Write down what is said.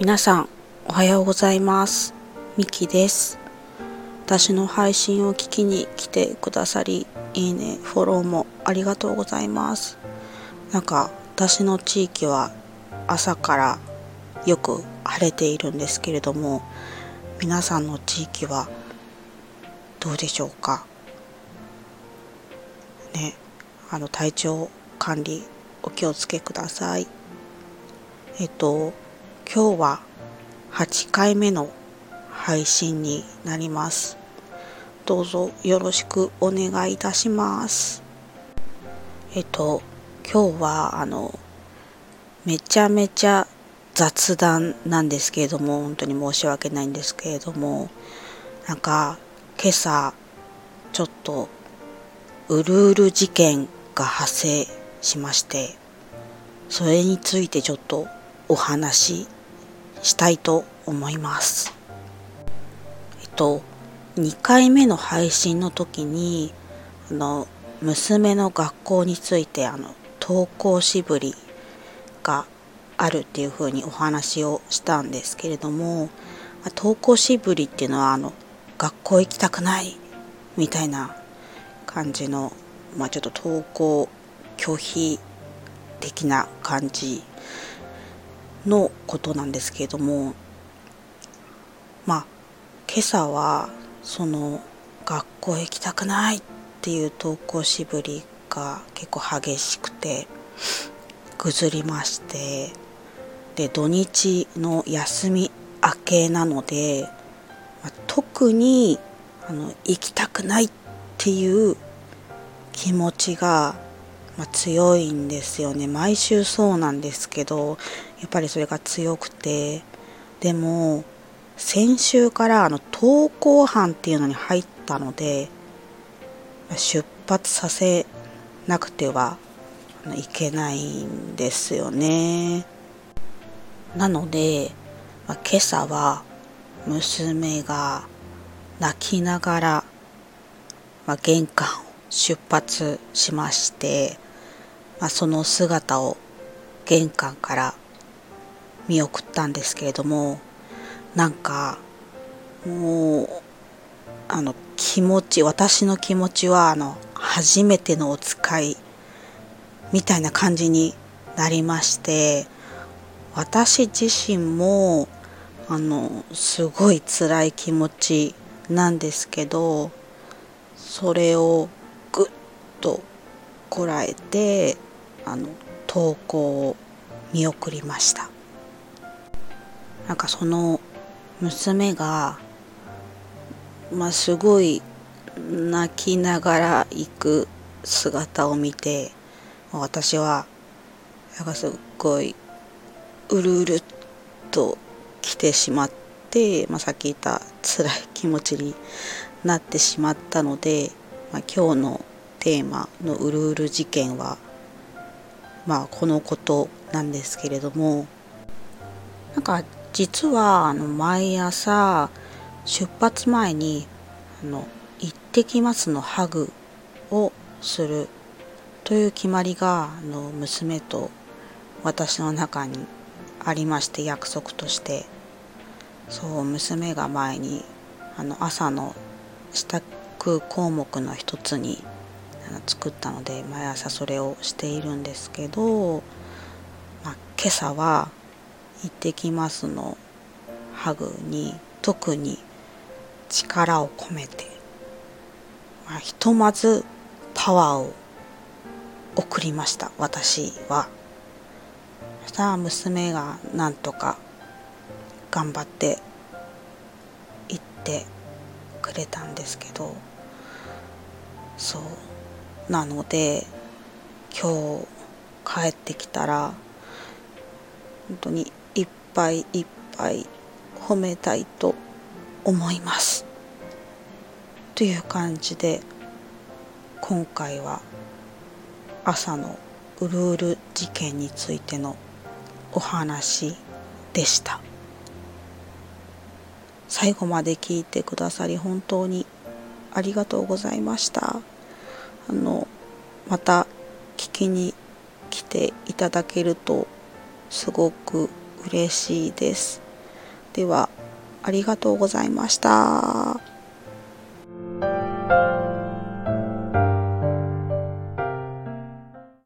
皆さんおはようございます。ミキです。私の配信を聞きに来てくださりいいねフォローもありがとうございます。なんか私の地域は朝からよく晴れているんですけれども皆さんの地域はどうでしょうか？ねあの体調管理お気をつけください。えっと今日は8回目の配信になります。どうぞよろしくお願いいたします。えっと今日はあのめちゃめちゃ雑談なんですけれども本当に申し訳ないんですけれどもなんか今朝ちょっとうるうる事件が発生しましてそれについてちょっとお話ししたいと思います。えっと2回目の配信の時にあの娘の学校についてあの登校しぶりがあるっていうふうにお話をしたんですけれども登校しぶりっていうのはあの学校行きたくないみたいな感じの、まあ、ちょっと登校拒否的な感じのことなんですけれどもまあ今朝はその学校行きたくないっていう登校しぶりが結構激しくてぐずりましてで土日の休み明けなので、まあ、特にあの行きたくないっていう気持ちが、まあ、強いんですよね。毎週そうなんですけどやっぱりそれが強くてでも先週からあの登校班っていうのに入ったので出発させなくてはいけないんですよね。なので、まあ、今朝は娘が泣きながら、まあ、玄関を出発しまして、まあ、その姿を玄関から見送ったんですけれどもなんかもうあの気持ち私の気持ちはあの初めてのお使いみたいな感じになりまして私自身もあのすごい辛い気持ちなんですけどそれをぐっとこらえてあの投稿を見送りました。なんかその娘がまあすごい泣きながら行く姿を見て私はなんかすっごいうるうるっと来てしまって、まあ、さっき言った辛い気持ちになってしまったので、まあ、今日のテーマのうるうる事件はまあこのことなんですけれどもなんか実はあの毎朝出発前にあの行ってきますのハグをするという決まりがあの娘と私の中にありまして約束として。そう娘が前にあの朝の支度項目の一つに作ったので毎朝それをしているんですけど、まあ、今朝は「行ってきます」の。ハグに特に力を込めて、まあ、ひとまずパワーを送りました。私は。そしたら娘がなんとか頑張って行ってくれたんですけど。そう。なので今日帰ってきたら本当にいっぱいいっぱい褒めたいと思います。という感じで今回は朝のうるうる事件についてのお話でした。最後まで聞いてくださり本当にありがとうございました。あのまた聞きに来ていただけるとすごく嬉しいです。では、ありがとうございました。